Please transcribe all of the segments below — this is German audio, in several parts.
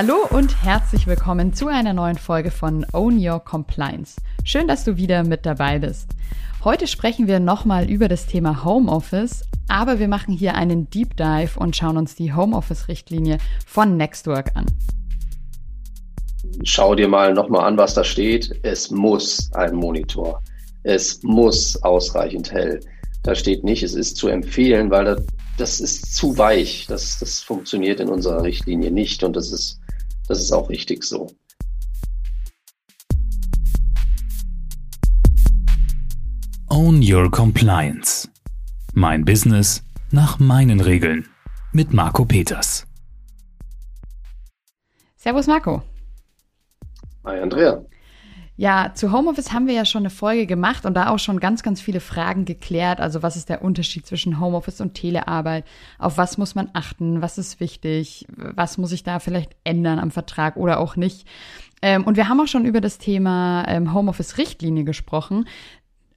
Hallo und herzlich willkommen zu einer neuen Folge von Own Your Compliance. Schön, dass du wieder mit dabei bist. Heute sprechen wir nochmal über das Thema Homeoffice, aber wir machen hier einen Deep Dive und schauen uns die Homeoffice-Richtlinie von Nextwork an. Schau dir mal nochmal an, was da steht. Es muss ein Monitor. Es muss ausreichend hell. Da steht nicht, es ist zu empfehlen, weil das, das ist zu weich. Das, das funktioniert in unserer Richtlinie nicht und das ist, das ist auch richtig so. Own Your Compliance. Mein Business nach meinen Regeln. Mit Marco Peters. Servus Marco. Hi Andrea. Ja, zu Homeoffice haben wir ja schon eine Folge gemacht und da auch schon ganz, ganz viele Fragen geklärt. Also was ist der Unterschied zwischen Homeoffice und Telearbeit? Auf was muss man achten? Was ist wichtig? Was muss ich da vielleicht ändern am Vertrag oder auch nicht? Ähm, und wir haben auch schon über das Thema ähm, Homeoffice-Richtlinie gesprochen.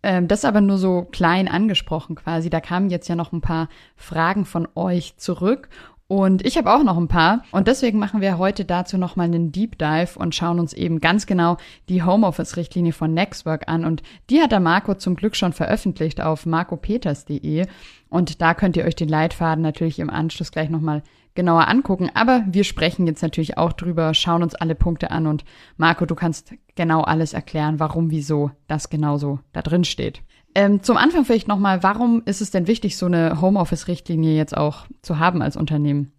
Ähm, das aber nur so klein angesprochen quasi. Da kamen jetzt ja noch ein paar Fragen von euch zurück. Und ich habe auch noch ein paar. Und deswegen machen wir heute dazu nochmal einen Deep Dive und schauen uns eben ganz genau die Homeoffice-Richtlinie von Nextwork an. Und die hat der Marco zum Glück schon veröffentlicht auf marcopeters.de. Und da könnt ihr euch den Leitfaden natürlich im Anschluss gleich nochmal genauer angucken. Aber wir sprechen jetzt natürlich auch drüber, schauen uns alle Punkte an. Und Marco, du kannst genau alles erklären, warum, wieso das genauso da drin steht. Ähm, zum Anfang vielleicht nochmal, warum ist es denn wichtig, so eine Homeoffice-Richtlinie jetzt auch zu haben als Unternehmen?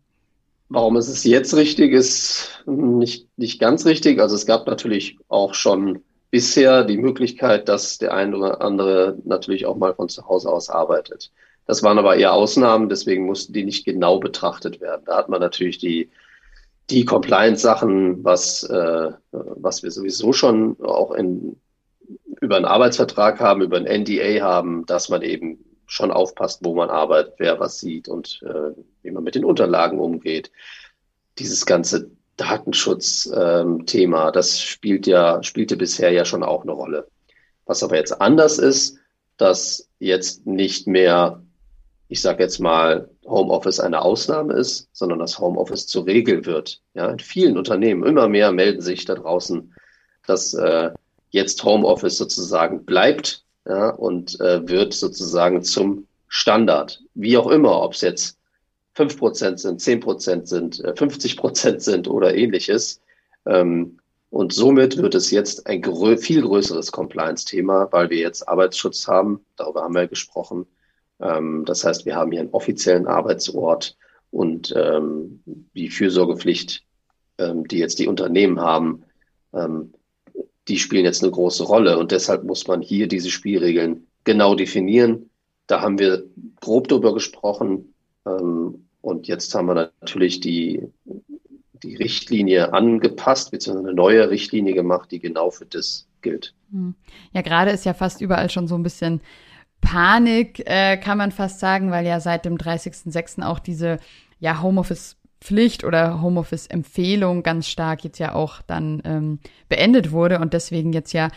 Warum ist es jetzt richtig, ist nicht, nicht ganz richtig. Also es gab natürlich auch schon bisher die Möglichkeit, dass der eine oder andere natürlich auch mal von zu Hause aus arbeitet. Das waren aber eher Ausnahmen, deswegen mussten die nicht genau betrachtet werden. Da hat man natürlich die, die Compliance-Sachen, was, äh, was wir sowieso schon auch in über einen Arbeitsvertrag haben, über ein NDA haben, dass man eben schon aufpasst, wo man arbeitet, wer was sieht und äh, wie man mit den Unterlagen umgeht. Dieses ganze Datenschutz-Thema, ähm, das spielt ja, spielte bisher ja schon auch eine Rolle. Was aber jetzt anders ist, dass jetzt nicht mehr, ich sage jetzt mal, Homeoffice eine Ausnahme ist, sondern dass Homeoffice zur Regel wird. Ja, in vielen Unternehmen immer mehr melden sich da draußen, dass äh, jetzt Homeoffice sozusagen bleibt ja, und äh, wird sozusagen zum Standard. Wie auch immer, ob es jetzt fünf Prozent sind, zehn Prozent sind, äh, 50 Prozent sind oder ähnliches. Ähm, und somit wird es jetzt ein grö viel größeres Compliance-Thema, weil wir jetzt Arbeitsschutz haben. Darüber haben wir gesprochen. Ähm, das heißt, wir haben hier einen offiziellen Arbeitsort und ähm, die Fürsorgepflicht, ähm, die jetzt die Unternehmen haben, ähm, die spielen jetzt eine große Rolle. Und deshalb muss man hier diese Spielregeln genau definieren. Da haben wir grob drüber gesprochen. Ähm, und jetzt haben wir natürlich die, die Richtlinie angepasst, beziehungsweise eine neue Richtlinie gemacht, die genau für das gilt. Hm. Ja, gerade ist ja fast überall schon so ein bisschen Panik, äh, kann man fast sagen, weil ja seit dem 30.06. auch diese ja, Homeoffice Pflicht oder Homeoffice-Empfehlung ganz stark jetzt ja auch dann ähm, beendet wurde und deswegen jetzt ja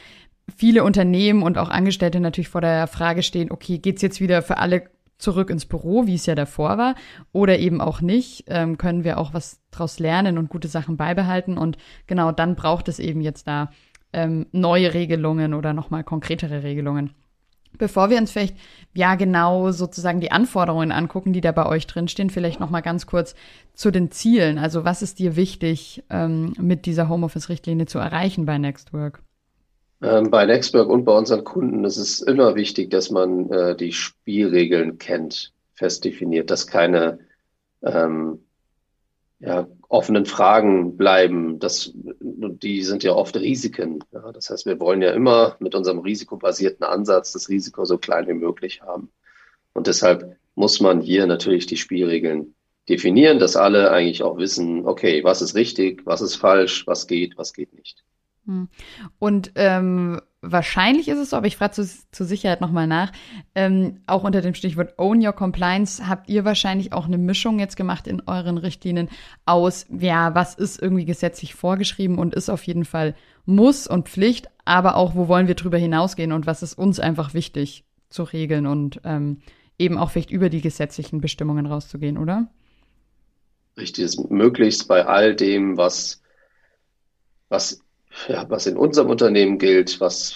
viele Unternehmen und auch Angestellte natürlich vor der Frage stehen, okay, geht's jetzt wieder für alle zurück ins Büro, wie es ja davor war, oder eben auch nicht, ähm, können wir auch was draus lernen und gute Sachen beibehalten und genau dann braucht es eben jetzt da ähm, neue Regelungen oder nochmal konkretere Regelungen. Bevor wir uns vielleicht ja genau sozusagen die Anforderungen angucken, die da bei euch drinstehen, vielleicht noch mal ganz kurz zu den Zielen. Also was ist dir wichtig, ähm, mit dieser Homeoffice-Richtlinie zu erreichen bei Nextwork? Ähm, bei Nextwork und bei unseren Kunden ist es immer wichtig, dass man äh, die Spielregeln kennt, fest definiert, dass keine ähm, ja, offenen Fragen bleiben. Das, die sind ja oft Risiken. Ja. Das heißt, wir wollen ja immer mit unserem risikobasierten Ansatz das Risiko so klein wie möglich haben. Und deshalb muss man hier natürlich die Spielregeln definieren, dass alle eigentlich auch wissen, okay, was ist richtig, was ist falsch, was geht, was geht nicht. Hm. Und ähm, wahrscheinlich ist es so, aber ich frage zu, zur Sicherheit nochmal nach, ähm, auch unter dem Stichwort Own Your Compliance habt ihr wahrscheinlich auch eine Mischung jetzt gemacht in euren Richtlinien aus, ja, was ist irgendwie gesetzlich vorgeschrieben und ist auf jeden Fall Muss und Pflicht, aber auch, wo wollen wir drüber hinausgehen und was ist uns einfach wichtig zu regeln und ähm, eben auch vielleicht über die gesetzlichen Bestimmungen rauszugehen, oder? Richtig, ist möglichst bei all dem, was, was, ja, was in unserem Unternehmen gilt, was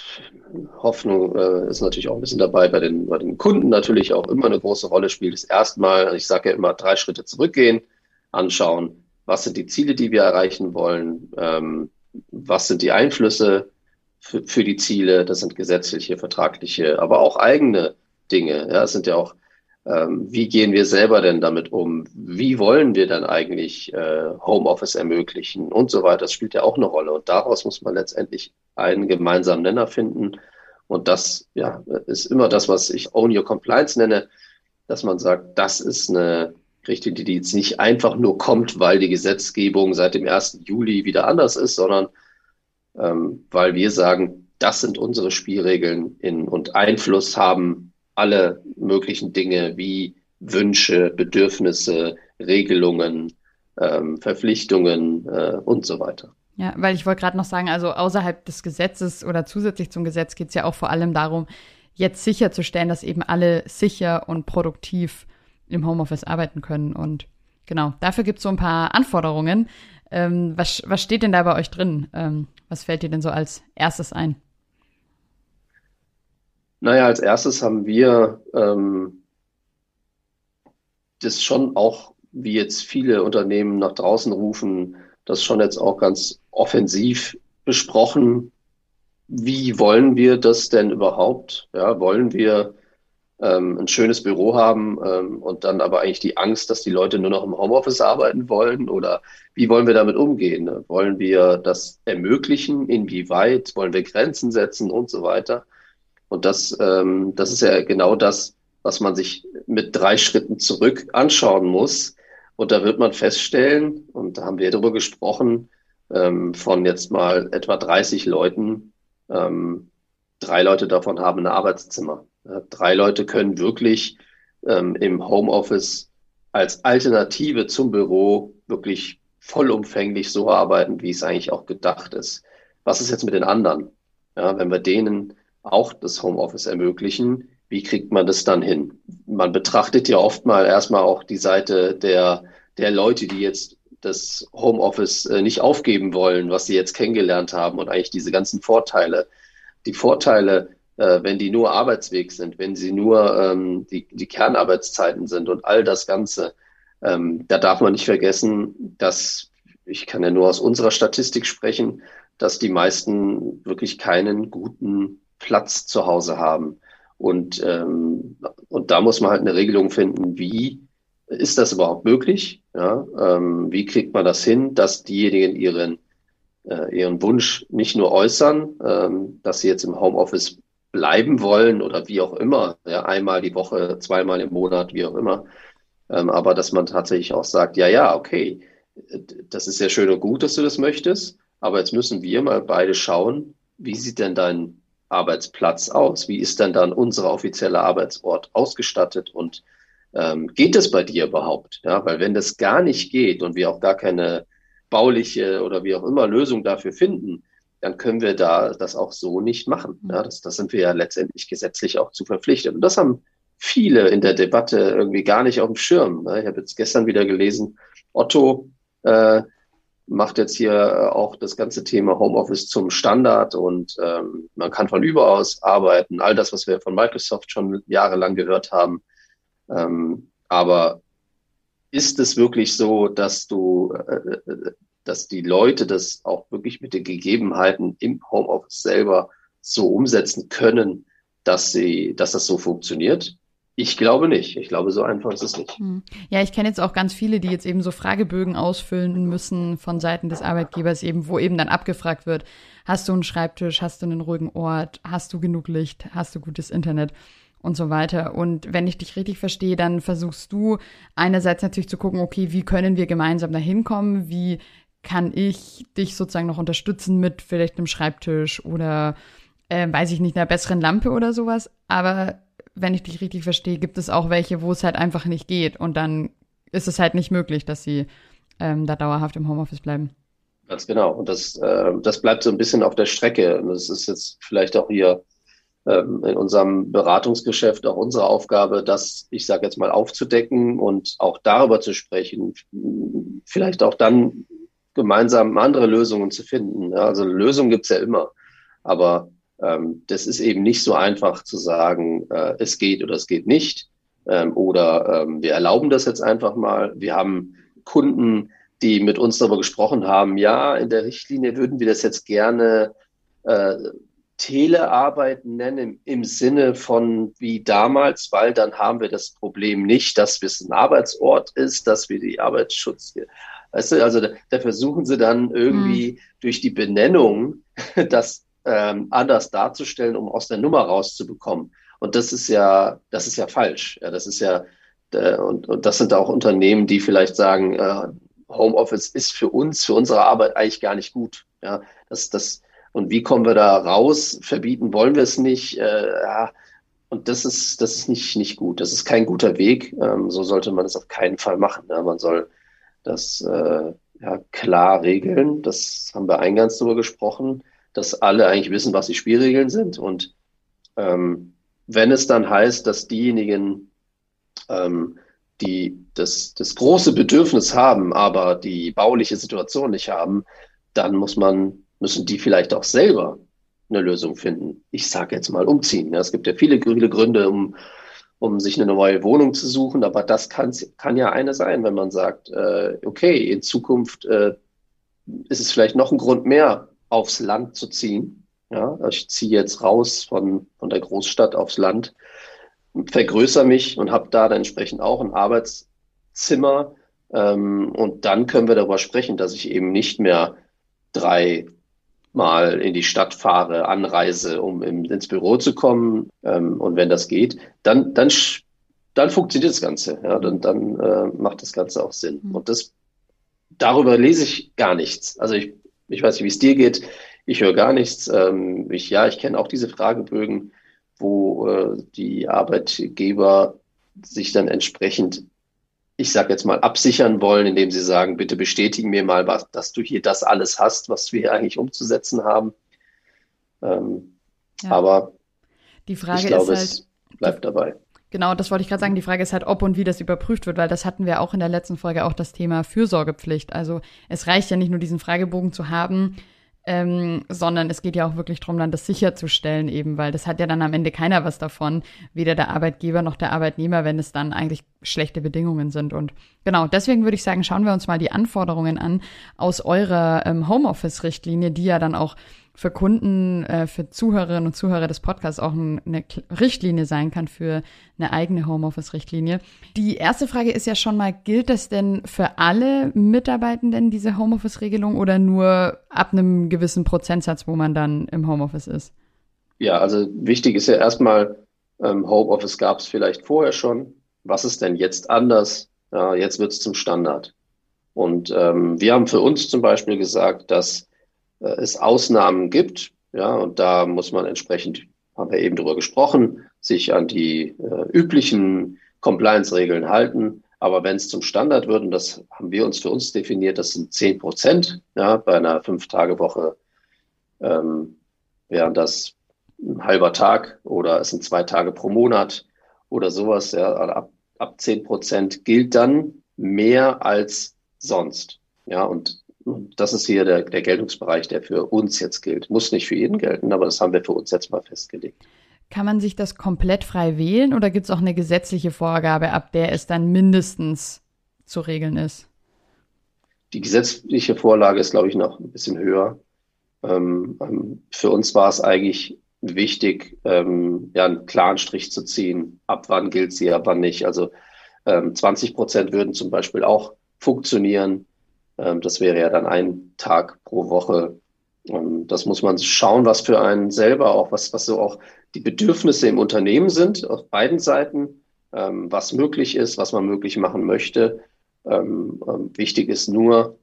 Hoffnung äh, ist natürlich auch ein bisschen dabei, bei den, bei den Kunden natürlich auch immer eine große Rolle spielt, ist erstmal, ich sage ja immer, drei Schritte zurückgehen, anschauen, was sind die Ziele, die wir erreichen wollen, ähm, was sind die Einflüsse für, für die Ziele, das sind gesetzliche, vertragliche, aber auch eigene Dinge. Ja, es sind ja auch wie gehen wir selber denn damit um? Wie wollen wir dann eigentlich äh, Homeoffice ermöglichen und so weiter? Das spielt ja auch eine Rolle. Und daraus muss man letztendlich einen gemeinsamen Nenner finden. Und das ja, ist immer das, was ich Own Your Compliance nenne, dass man sagt, das ist eine Richtlinie, die jetzt nicht einfach nur kommt, weil die Gesetzgebung seit dem 1. Juli wieder anders ist, sondern ähm, weil wir sagen, das sind unsere Spielregeln in, und Einfluss haben alle möglichen Dinge wie Wünsche, Bedürfnisse, Regelungen, ähm, Verpflichtungen äh, und so weiter. Ja, weil ich wollte gerade noch sagen, also außerhalb des Gesetzes oder zusätzlich zum Gesetz geht es ja auch vor allem darum, jetzt sicherzustellen, dass eben alle sicher und produktiv im Homeoffice arbeiten können. Und genau, dafür gibt es so ein paar Anforderungen. Ähm, was, was steht denn da bei euch drin? Ähm, was fällt dir denn so als erstes ein? Naja, als erstes haben wir ähm, das schon auch, wie jetzt viele Unternehmen nach draußen rufen, das schon jetzt auch ganz offensiv besprochen. Wie wollen wir das denn überhaupt? Ja, wollen wir ähm, ein schönes Büro haben ähm, und dann aber eigentlich die Angst, dass die Leute nur noch im Homeoffice arbeiten wollen? Oder wie wollen wir damit umgehen? Wollen wir das ermöglichen? Inwieweit? Wollen wir Grenzen setzen und so weiter? Und das, ähm, das ist ja genau das, was man sich mit drei Schritten zurück anschauen muss. Und da wird man feststellen, und da haben wir darüber gesprochen, ähm, von jetzt mal etwa 30 Leuten, ähm, drei Leute davon haben ein Arbeitszimmer. Drei Leute können wirklich ähm, im Homeoffice als Alternative zum Büro wirklich vollumfänglich so arbeiten, wie es eigentlich auch gedacht ist. Was ist jetzt mit den anderen? Ja, wenn wir denen auch das Homeoffice ermöglichen. Wie kriegt man das dann hin? Man betrachtet ja oft mal erstmal auch die Seite der, der Leute, die jetzt das Homeoffice äh, nicht aufgeben wollen, was sie jetzt kennengelernt haben und eigentlich diese ganzen Vorteile. Die Vorteile, äh, wenn die nur Arbeitsweg sind, wenn sie nur ähm, die, die Kernarbeitszeiten sind und all das Ganze, ähm, da darf man nicht vergessen, dass, ich kann ja nur aus unserer Statistik sprechen, dass die meisten wirklich keinen guten Platz zu Hause haben. Und, ähm, und da muss man halt eine Regelung finden, wie ist das überhaupt möglich? Ja, ähm, wie kriegt man das hin, dass diejenigen ihren, äh, ihren Wunsch nicht nur äußern, ähm, dass sie jetzt im Homeoffice bleiben wollen oder wie auch immer, ja, einmal die Woche, zweimal im Monat, wie auch immer, ähm, aber dass man tatsächlich auch sagt, ja, ja, okay, das ist ja schön und gut, dass du das möchtest, aber jetzt müssen wir mal beide schauen, wie sieht denn dein Arbeitsplatz aus? Wie ist denn dann unser offizieller Arbeitsort ausgestattet und ähm, geht es bei dir überhaupt? Ja, weil wenn das gar nicht geht und wir auch gar keine bauliche oder wie auch immer Lösung dafür finden, dann können wir da das auch so nicht machen. Ja, das, das sind wir ja letztendlich gesetzlich auch zu verpflichtet. Und das haben viele in der Debatte irgendwie gar nicht auf dem Schirm. Ich habe jetzt gestern wieder gelesen, Otto äh, macht jetzt hier äh, auch das ganze Thema Homeoffice zum Standard und ähm, man kann von überaus arbeiten. All das, was wir von Microsoft schon jahrelang gehört haben. Ähm, aber ist es wirklich so, dass du, äh, äh, dass die Leute das auch wirklich mit den Gegebenheiten im Homeoffice selber so umsetzen können, dass sie, dass das so funktioniert? Ich glaube nicht. Ich glaube, so einfach ist es nicht. Hm. Ja, ich kenne jetzt auch ganz viele, die jetzt eben so Fragebögen ausfüllen müssen von Seiten des Arbeitgebers eben, wo eben dann abgefragt wird, hast du einen Schreibtisch, hast du einen ruhigen Ort, hast du genug Licht, hast du gutes Internet und so weiter. Und wenn ich dich richtig verstehe, dann versuchst du einerseits natürlich zu gucken, okay, wie können wir gemeinsam da hinkommen? Wie kann ich dich sozusagen noch unterstützen mit vielleicht einem Schreibtisch oder äh, weiß ich nicht, einer besseren Lampe oder sowas. Aber wenn ich dich richtig verstehe, gibt es auch welche, wo es halt einfach nicht geht und dann ist es halt nicht möglich, dass sie ähm, da dauerhaft im Homeoffice bleiben. Ganz genau. Und das, äh, das bleibt so ein bisschen auf der Strecke. Und das ist jetzt vielleicht auch hier ähm, in unserem Beratungsgeschäft auch unsere Aufgabe, das, ich sage jetzt mal, aufzudecken und auch darüber zu sprechen, vielleicht auch dann gemeinsam andere Lösungen zu finden. Ja, also Lösungen gibt's ja immer, aber ähm, das ist eben nicht so einfach zu sagen, äh, es geht oder es geht nicht ähm, oder ähm, wir erlauben das jetzt einfach mal. Wir haben Kunden, die mit uns darüber gesprochen haben, ja, in der Richtlinie würden wir das jetzt gerne äh, Telearbeit nennen im, Sinne von wie damals, weil dann haben wir das Problem nicht, dass es ein Arbeitsort ist, dass wir die Arbeitsschutz, weißt du, also da, da versuchen sie dann irgendwie mhm. durch die Benennung das ähm, anders darzustellen, um aus der Nummer rauszubekommen. Und das ist ja, das ist ja falsch. Ja, das ist ja, äh, und, und das sind auch Unternehmen, die vielleicht sagen, äh, Homeoffice ist für uns, für unsere Arbeit eigentlich gar nicht gut. Ja, das, das, und wie kommen wir da raus? Verbieten wollen wir es nicht. Äh, ja, und das ist, das ist nicht, nicht gut. Das ist kein guter Weg. Ähm, so sollte man es auf keinen Fall machen. Ja, man soll das äh, ja, klar regeln. Das haben wir eingangs darüber gesprochen, dass alle eigentlich wissen, was die Spielregeln sind. Und ähm, wenn es dann heißt, dass diejenigen, ähm, die das, das große Bedürfnis haben, aber die bauliche Situation nicht haben, dann muss man, müssen die vielleicht auch selber eine Lösung finden. Ich sage jetzt mal umziehen. Ja, es gibt ja viele, viele Gründe, um, um sich eine neue Wohnung zu suchen, aber das kann, kann ja eine sein, wenn man sagt, äh, okay, in Zukunft äh, ist es vielleicht noch ein Grund mehr, aufs Land zu ziehen ja, ich ziehe jetzt raus von, von der Großstadt aufs Land, vergrößere mich und habe da dann entsprechend auch ein Arbeitszimmer. Ähm, und dann können wir darüber sprechen, dass ich eben nicht mehr drei mal in die Stadt fahre, anreise, um im, ins Büro zu kommen. Ähm, und wenn das geht, dann, dann, dann funktioniert das Ganze. Ja, dann, dann äh, macht das Ganze auch Sinn. Mhm. Und das, darüber lese ich gar nichts. Also ich, ich weiß nicht, wie es dir geht. Ich höre gar nichts. Ähm, ich, ja, ich kenne auch diese Fragebögen, wo äh, die Arbeitgeber sich dann entsprechend, ich sage jetzt mal, absichern wollen, indem sie sagen, bitte bestätigen mir mal, was, dass du hier das alles hast, was wir eigentlich umzusetzen haben. Ähm, ja. Aber die Frage ich glaube, ist halt, es bleibt dabei. Genau, das wollte ich gerade sagen. Die Frage ist halt, ob und wie das überprüft wird, weil das hatten wir auch in der letzten Folge auch das Thema Fürsorgepflicht. Also es reicht ja nicht nur diesen Fragebogen zu haben, ähm, sondern es geht ja auch wirklich darum, dann das sicherzustellen, eben, weil das hat ja dann am Ende keiner was davon, weder der Arbeitgeber noch der Arbeitnehmer, wenn es dann eigentlich schlechte Bedingungen sind. Und genau, deswegen würde ich sagen, schauen wir uns mal die Anforderungen an aus eurer ähm, Homeoffice-Richtlinie, die ja dann auch für Kunden, äh, für Zuhörerinnen und Zuhörer des Podcasts auch eine Richtlinie sein kann für eine eigene Homeoffice-Richtlinie. Die erste Frage ist ja schon mal, gilt das denn für alle Mitarbeitenden, diese Homeoffice-Regelung, oder nur ab einem gewissen Prozentsatz, wo man dann im Homeoffice ist? Ja, also wichtig ist ja erstmal, ähm, Homeoffice gab es vielleicht vorher schon. Was ist denn jetzt anders? Ja, jetzt wird es zum Standard. Und ähm, wir haben für uns zum Beispiel gesagt, dass es Ausnahmen gibt. Ja, und da muss man entsprechend, haben wir eben drüber gesprochen, sich an die äh, üblichen Compliance-Regeln halten. Aber wenn es zum Standard wird, und das haben wir uns für uns definiert, das sind zehn Prozent, ja, bei einer Fünf-Tage-Woche ähm, wären das ein halber Tag oder es sind zwei Tage pro Monat oder sowas, ja, also ab, ab zehn Prozent gilt dann mehr als sonst. Ja, und das ist hier der, der Geltungsbereich, der für uns jetzt gilt. Muss nicht für jeden gelten, aber das haben wir für uns jetzt mal festgelegt. Kann man sich das komplett frei wählen oder gibt es auch eine gesetzliche Vorgabe, ab der es dann mindestens zu regeln ist? Die gesetzliche Vorlage ist, glaube ich, noch ein bisschen höher. Ähm, ähm, für uns war es eigentlich wichtig, ähm, ja, einen klaren Strich zu ziehen. Ab wann gilt sie, ab wann nicht. Also ähm, 20 Prozent würden zum Beispiel auch funktionieren. Ähm, das wäre ja dann ein Tag pro Woche. Ähm, das muss man schauen, was für einen selber auch, was, was so auch die Bedürfnisse im Unternehmen sind, auf beiden Seiten, ähm, was möglich ist, was man möglich machen möchte. Wichtig ist nur,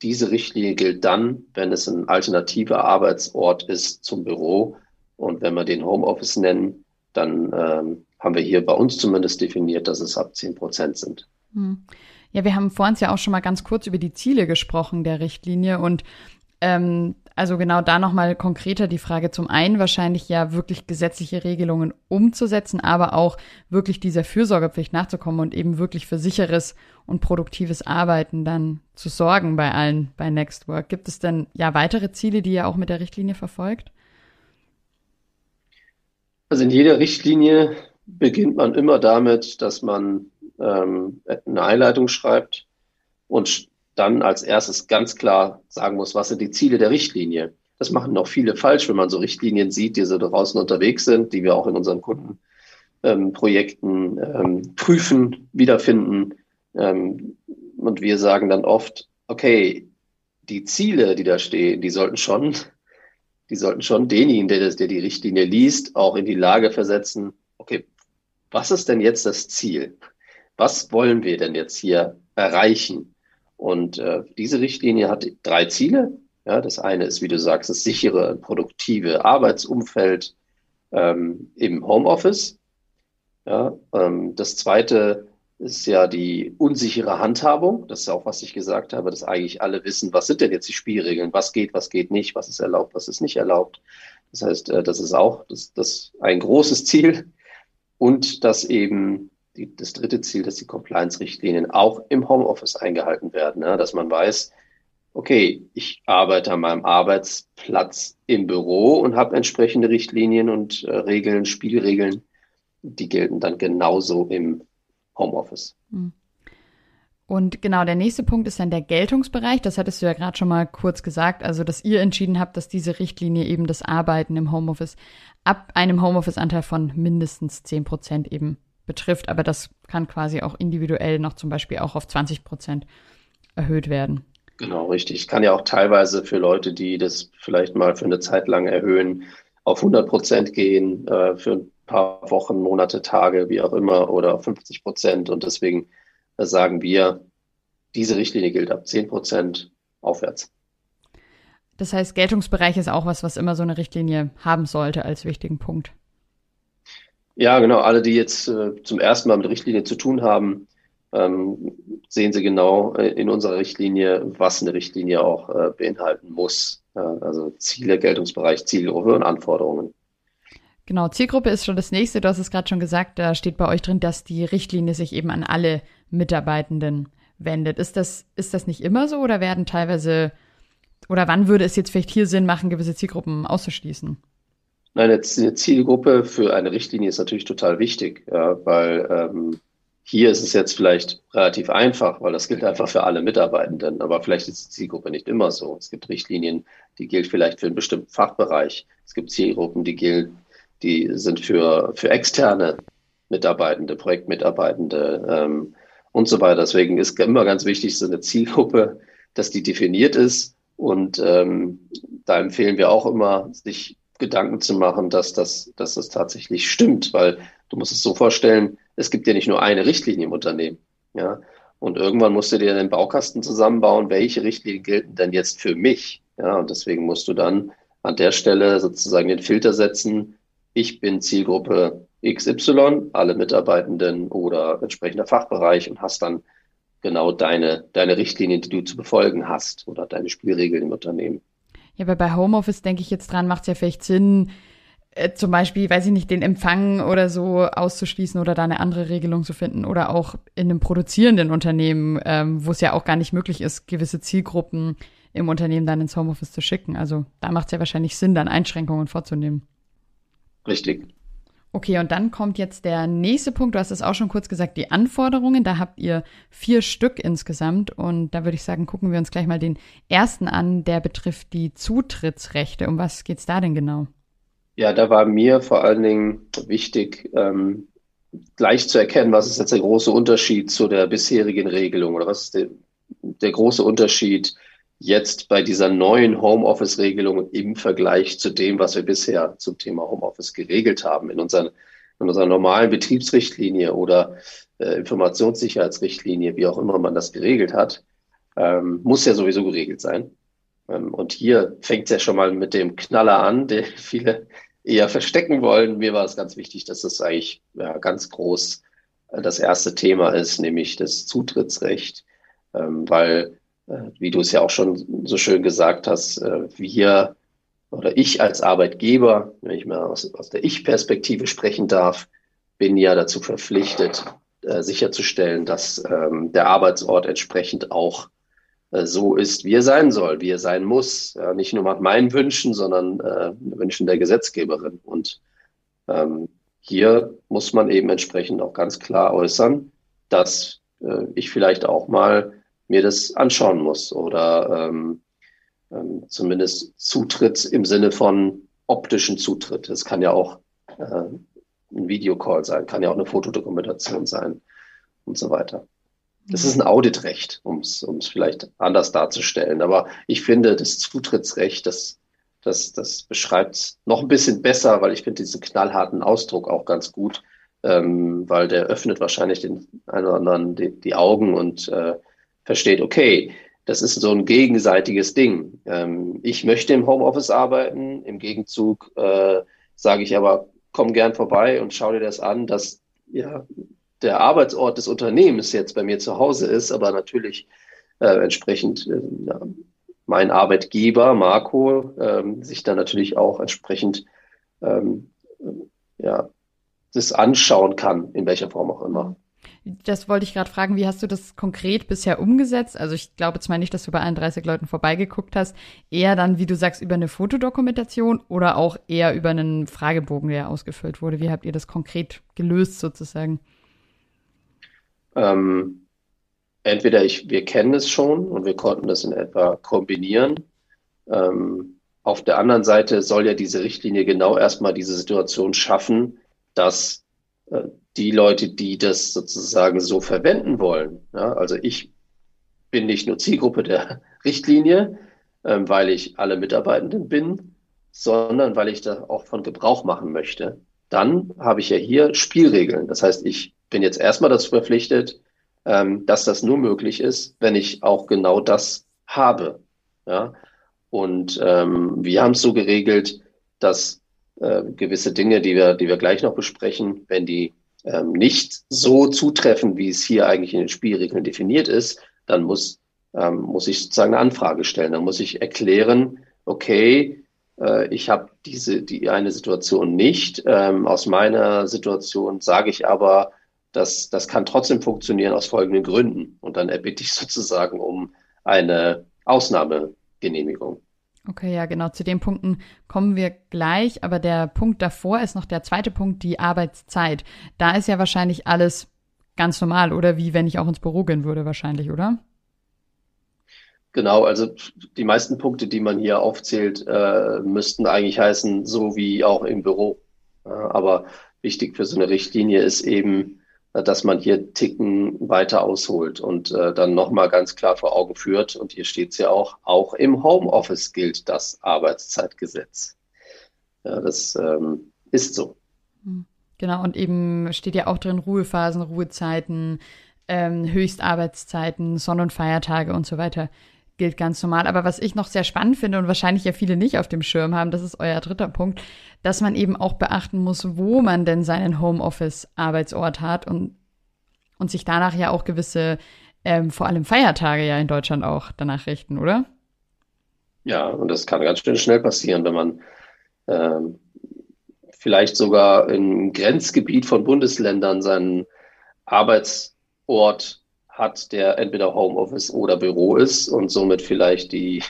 diese Richtlinie gilt dann, wenn es ein alternativer Arbeitsort ist zum Büro. Und wenn wir den Homeoffice nennen, dann haben wir hier bei uns zumindest definiert, dass es ab 10 Prozent sind. Hm. Ja, wir haben vor uns ja auch schon mal ganz kurz über die Ziele gesprochen der Richtlinie und ähm, Also genau da nochmal konkreter die Frage. Zum einen wahrscheinlich ja wirklich gesetzliche Regelungen umzusetzen, aber auch wirklich dieser Fürsorgepflicht nachzukommen und eben wirklich für sicheres und produktives Arbeiten dann zu sorgen bei allen bei Nextwork. Gibt es denn ja weitere Ziele, die ihr auch mit der Richtlinie verfolgt? Also in jeder Richtlinie beginnt man immer damit, dass man ähm, eine Einleitung schreibt und dann als erstes ganz klar sagen muss, was sind die Ziele der Richtlinie. Das machen noch viele falsch, wenn man so Richtlinien sieht, die so draußen unterwegs sind, die wir auch in unseren Kundenprojekten ähm, ähm, prüfen, wiederfinden. Ähm, und wir sagen dann oft, okay, die Ziele, die da stehen, die sollten schon, die sollten schon denjenigen, der, der die Richtlinie liest, auch in die Lage versetzen, okay, was ist denn jetzt das Ziel? Was wollen wir denn jetzt hier erreichen? Und äh, diese Richtlinie hat drei Ziele. Ja, das eine ist, wie du sagst, das sichere, produktive Arbeitsumfeld ähm, im Homeoffice. Ja, ähm, das zweite ist ja die unsichere Handhabung. Das ist auch, was ich gesagt habe, dass eigentlich alle wissen, was sind denn jetzt die Spielregeln, was geht, was geht nicht, was ist erlaubt, was ist nicht erlaubt. Das heißt, äh, das ist auch das, das ein großes Ziel und dass eben die, das dritte Ziel, dass die Compliance-Richtlinien auch im Homeoffice eingehalten werden, ja, dass man weiß, okay, ich arbeite an meinem Arbeitsplatz im Büro und habe entsprechende Richtlinien und äh, Regeln, Spielregeln, die gelten dann genauso im Homeoffice. Hm. Und genau, der nächste Punkt ist dann der Geltungsbereich. Das hattest du ja gerade schon mal kurz gesagt. Also, dass ihr entschieden habt, dass diese Richtlinie eben das Arbeiten im Homeoffice ab einem Homeoffice-Anteil von mindestens 10 Prozent eben betrifft. Aber das kann quasi auch individuell noch zum Beispiel auch auf 20 Prozent erhöht werden. Genau, richtig. Kann ja auch teilweise für Leute, die das vielleicht mal für eine Zeit lang erhöhen, auf 100 Prozent gehen, äh, für ein paar Wochen, Monate, Tage, wie auch immer, oder auf 50 Prozent. Und deswegen äh, sagen wir, diese Richtlinie gilt ab 10 Prozent aufwärts. Das heißt, Geltungsbereich ist auch was, was immer so eine Richtlinie haben sollte als wichtigen Punkt. Ja, genau. Alle, die jetzt äh, zum ersten Mal mit Richtlinie zu tun haben, ähm, sehen Sie genau äh, in unserer Richtlinie, was eine Richtlinie auch äh, beinhalten muss. Äh, also Ziele, Geltungsbereich, Zielgruppe und Anforderungen. Genau, Zielgruppe ist schon das nächste. Du hast es gerade schon gesagt, da steht bei euch drin, dass die Richtlinie sich eben an alle Mitarbeitenden wendet. Ist das, ist das nicht immer so oder werden teilweise, oder wann würde es jetzt vielleicht hier Sinn machen, gewisse Zielgruppen auszuschließen? Nein, eine Zielgruppe für eine Richtlinie ist natürlich total wichtig, ja, weil ähm, hier ist es jetzt vielleicht relativ einfach, weil das gilt einfach für alle Mitarbeitenden, aber vielleicht ist die Zielgruppe nicht immer so. Es gibt Richtlinien, die gilt vielleicht für einen bestimmten Fachbereich. Es gibt Zielgruppen, die gilt, die sind für, für externe Mitarbeitende, Projektmitarbeitende ähm, und so weiter. Deswegen ist immer ganz wichtig, so eine Zielgruppe, dass die definiert ist. Und ähm, da empfehlen wir auch immer, sich Gedanken zu machen, dass das, dass das tatsächlich stimmt, weil du musst es so vorstellen, es gibt ja nicht nur eine Richtlinie im Unternehmen, ja. Und irgendwann musst du dir den Baukasten zusammenbauen, welche Richtlinien gelten denn jetzt für mich, ja. Und deswegen musst du dann an der Stelle sozusagen den Filter setzen. Ich bin Zielgruppe XY, alle Mitarbeitenden oder entsprechender Fachbereich und hast dann genau deine, deine Richtlinien, die du zu befolgen hast oder deine Spielregeln im Unternehmen. Ja, aber bei Homeoffice denke ich jetzt dran, macht es ja vielleicht Sinn, äh, zum Beispiel, weiß ich nicht, den Empfang oder so auszuschließen oder da eine andere Regelung zu finden oder auch in einem produzierenden Unternehmen, ähm, wo es ja auch gar nicht möglich ist, gewisse Zielgruppen im Unternehmen dann ins Homeoffice zu schicken. Also da macht es ja wahrscheinlich Sinn, dann Einschränkungen vorzunehmen. Richtig. Okay, und dann kommt jetzt der nächste Punkt. Du hast es auch schon kurz gesagt, die Anforderungen. Da habt ihr vier Stück insgesamt. Und da würde ich sagen, gucken wir uns gleich mal den ersten an. Der betrifft die Zutrittsrechte. Um was geht es da denn genau? Ja, da war mir vor allen Dingen wichtig, ähm, gleich zu erkennen, was ist jetzt der große Unterschied zu der bisherigen Regelung oder was ist der, der große Unterschied jetzt bei dieser neuen Homeoffice-Regelung im Vergleich zu dem, was wir bisher zum Thema Homeoffice geregelt haben in, unseren, in unserer normalen Betriebsrichtlinie oder äh, Informationssicherheitsrichtlinie, wie auch immer man das geregelt hat, ähm, muss ja sowieso geregelt sein. Ähm, und hier fängt es ja schon mal mit dem Knaller an, den viele eher verstecken wollen. Mir war es ganz wichtig, dass das eigentlich ja, ganz groß äh, das erste Thema ist, nämlich das Zutrittsrecht, ähm, weil wie du es ja auch schon so schön gesagt hast, äh, wir oder ich als Arbeitgeber, wenn ich mal aus, aus der Ich-Perspektive sprechen darf, bin ja dazu verpflichtet, äh, sicherzustellen, dass ähm, der Arbeitsort entsprechend auch äh, so ist, wie er sein soll, wie er sein muss. Nicht nur nach meinen Wünschen, sondern äh, Wünschen der Gesetzgeberin. Und ähm, hier muss man eben entsprechend auch ganz klar äußern, dass äh, ich vielleicht auch mal mir das anschauen muss oder ähm, ähm, zumindest Zutritt im Sinne von optischen Zutritt. Es kann ja auch äh, ein Videocall sein, kann ja auch eine Fotodokumentation sein und so weiter. Das ist ein Auditrecht, um es vielleicht anders darzustellen. Aber ich finde, das Zutrittsrecht, das, das, das beschreibt noch ein bisschen besser, weil ich finde diesen knallharten Ausdruck auch ganz gut, ähm, weil der öffnet wahrscheinlich den einen oder anderen die, die Augen und äh, versteht, okay, das ist so ein gegenseitiges Ding. Ähm, ich möchte im Homeoffice arbeiten, im Gegenzug äh, sage ich aber, komm gern vorbei und schau dir das an, dass ja der Arbeitsort des Unternehmens jetzt bei mir zu Hause ist, aber natürlich äh, entsprechend äh, mein Arbeitgeber, Marco, ähm, sich dann natürlich auch entsprechend ähm, ja, das anschauen kann, in welcher Form auch immer. Das wollte ich gerade fragen, wie hast du das konkret bisher umgesetzt? Also ich glaube zwar nicht, dass du bei 31 Leuten vorbeigeguckt hast, eher dann, wie du sagst, über eine Fotodokumentation oder auch eher über einen Fragebogen, der ausgefüllt wurde. Wie habt ihr das konkret gelöst sozusagen? Ähm, entweder ich, wir kennen es schon und wir konnten das in etwa kombinieren. Ähm, auf der anderen Seite soll ja diese Richtlinie genau erstmal diese Situation schaffen, dass äh, die Leute, die das sozusagen so verwenden wollen. Ja, also ich bin nicht nur Zielgruppe der Richtlinie, ähm, weil ich alle Mitarbeitenden bin, sondern weil ich da auch von Gebrauch machen möchte. Dann habe ich ja hier Spielregeln. Das heißt, ich bin jetzt erstmal dazu verpflichtet, ähm, dass das nur möglich ist, wenn ich auch genau das habe. Ja? Und ähm, wir haben es so geregelt, dass äh, gewisse Dinge, die wir, die wir gleich noch besprechen, wenn die ähm, nicht so zutreffen, wie es hier eigentlich in den Spielregeln definiert ist, dann muss, ähm, muss ich sozusagen eine Anfrage stellen. Dann muss ich erklären, okay, äh, ich habe diese die eine Situation nicht. Ähm, aus meiner Situation sage ich aber, dass das kann trotzdem funktionieren aus folgenden Gründen. Und dann erbitte ich sozusagen um eine Ausnahmegenehmigung. Okay, ja, genau. Zu den Punkten kommen wir gleich. Aber der Punkt davor ist noch der zweite Punkt, die Arbeitszeit. Da ist ja wahrscheinlich alles ganz normal, oder wie wenn ich auch ins Büro gehen würde, wahrscheinlich, oder? Genau, also die meisten Punkte, die man hier aufzählt, äh, müssten eigentlich heißen, so wie auch im Büro. Äh, aber wichtig für so eine Richtlinie ist eben, dass man hier Ticken weiter ausholt und äh, dann nochmal ganz klar vor Augen führt. Und hier steht es ja auch, auch im Homeoffice gilt das Arbeitszeitgesetz. Ja, das ähm, ist so. Hm. Genau, und eben steht ja auch drin Ruhephasen, Ruhezeiten, ähm, Höchstarbeitszeiten, Sonn- und Feiertage und so weiter gilt ganz normal. Aber was ich noch sehr spannend finde und wahrscheinlich ja viele nicht auf dem Schirm haben, das ist euer dritter Punkt, dass man eben auch beachten muss, wo man denn seinen Homeoffice-Arbeitsort hat und, und sich danach ja auch gewisse, ähm, vor allem Feiertage ja in Deutschland auch danach richten, oder? Ja, und das kann ganz schön schnell passieren, wenn man ähm, vielleicht sogar im Grenzgebiet von Bundesländern seinen Arbeitsort hat, der entweder Homeoffice oder Büro ist und somit vielleicht die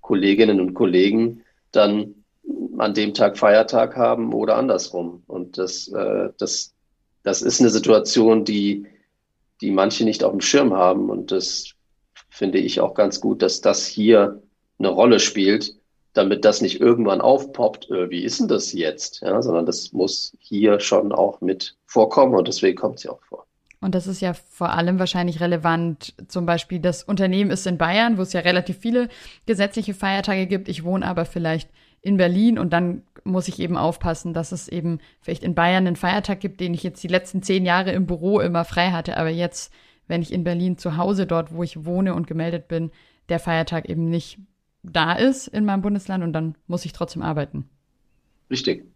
Kolleginnen und Kollegen dann an dem Tag Feiertag haben oder andersrum. Und das, äh, das, das ist eine Situation, die, die manche nicht auf dem Schirm haben. Und das finde ich auch ganz gut, dass das hier eine Rolle spielt, damit das nicht irgendwann aufpoppt, äh, wie ist denn das jetzt? Ja, sondern das muss hier schon auch mit vorkommen und deswegen kommt ja auch vor. Und das ist ja vor allem wahrscheinlich relevant. Zum Beispiel, das Unternehmen ist in Bayern, wo es ja relativ viele gesetzliche Feiertage gibt. Ich wohne aber vielleicht in Berlin und dann muss ich eben aufpassen, dass es eben vielleicht in Bayern einen Feiertag gibt, den ich jetzt die letzten zehn Jahre im Büro immer frei hatte. Aber jetzt, wenn ich in Berlin zu Hause dort, wo ich wohne und gemeldet bin, der Feiertag eben nicht da ist in meinem Bundesland und dann muss ich trotzdem arbeiten. Richtig.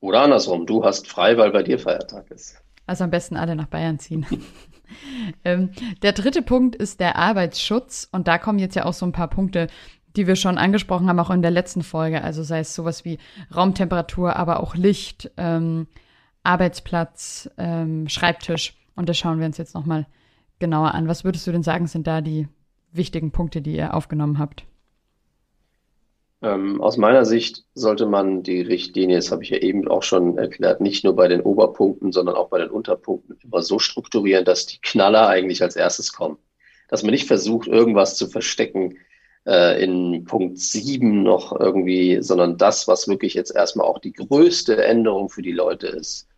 Oder andersrum, du hast frei, weil bei dir Feiertag ist. Also am besten alle nach Bayern ziehen. ähm, der dritte Punkt ist der Arbeitsschutz. Und da kommen jetzt ja auch so ein paar Punkte, die wir schon angesprochen haben, auch in der letzten Folge. Also sei es sowas wie Raumtemperatur, aber auch Licht, ähm, Arbeitsplatz, ähm, Schreibtisch. Und das schauen wir uns jetzt nochmal genauer an. Was würdest du denn sagen, sind da die wichtigen Punkte, die ihr aufgenommen habt? Ähm, aus meiner Sicht sollte man die Richtlinie, das habe ich ja eben auch schon erklärt, nicht nur bei den Oberpunkten, sondern auch bei den Unterpunkten immer so strukturieren, dass die Knaller eigentlich als erstes kommen. Dass man nicht versucht, irgendwas zu verstecken äh, in Punkt 7 noch irgendwie, sondern das, was wirklich jetzt erstmal auch die größte Änderung für die Leute ist,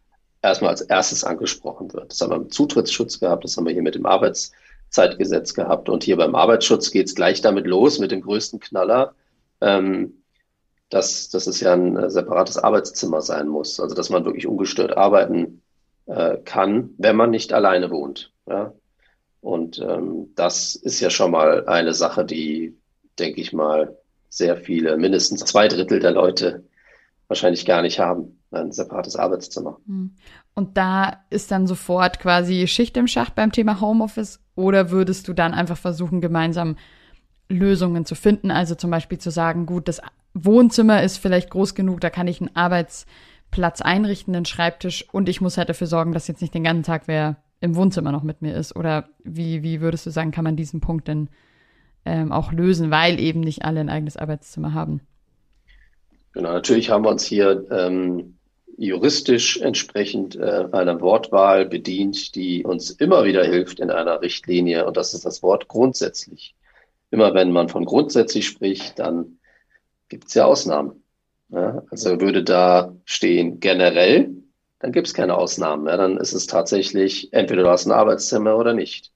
erstmal als erstes angesprochen wird. Das haben wir im Zutrittsschutz gehabt, das haben wir hier mit dem Arbeitszeitgesetz gehabt und hier beim Arbeitsschutz geht es gleich damit los, mit dem größten Knaller ähm, dass, dass es ja ein äh, separates Arbeitszimmer sein muss. Also dass man wirklich ungestört arbeiten äh, kann, wenn man nicht alleine wohnt. Ja? Und ähm, das ist ja schon mal eine Sache, die, denke ich mal, sehr viele, mindestens zwei Drittel der Leute wahrscheinlich gar nicht haben, ein separates Arbeitszimmer. Hm. Und da ist dann sofort quasi Schicht im Schacht beim Thema Homeoffice oder würdest du dann einfach versuchen, gemeinsam Lösungen zu finden. Also zum Beispiel zu sagen, gut, das Wohnzimmer ist vielleicht groß genug, da kann ich einen Arbeitsplatz einrichten, einen Schreibtisch und ich muss halt dafür sorgen, dass jetzt nicht den ganzen Tag wer im Wohnzimmer noch mit mir ist. Oder wie, wie würdest du sagen, kann man diesen Punkt denn ähm, auch lösen, weil eben nicht alle ein eigenes Arbeitszimmer haben? Genau, natürlich haben wir uns hier ähm, juristisch entsprechend äh, einer Wortwahl bedient, die uns immer wieder hilft in einer Richtlinie und das ist das Wort grundsätzlich. Immer wenn man von grundsätzlich spricht, dann gibt es ja Ausnahmen. Ja, also würde da stehen generell, dann gibt es keine Ausnahmen. Ja, dann ist es tatsächlich, entweder du hast ein Arbeitszimmer oder nicht.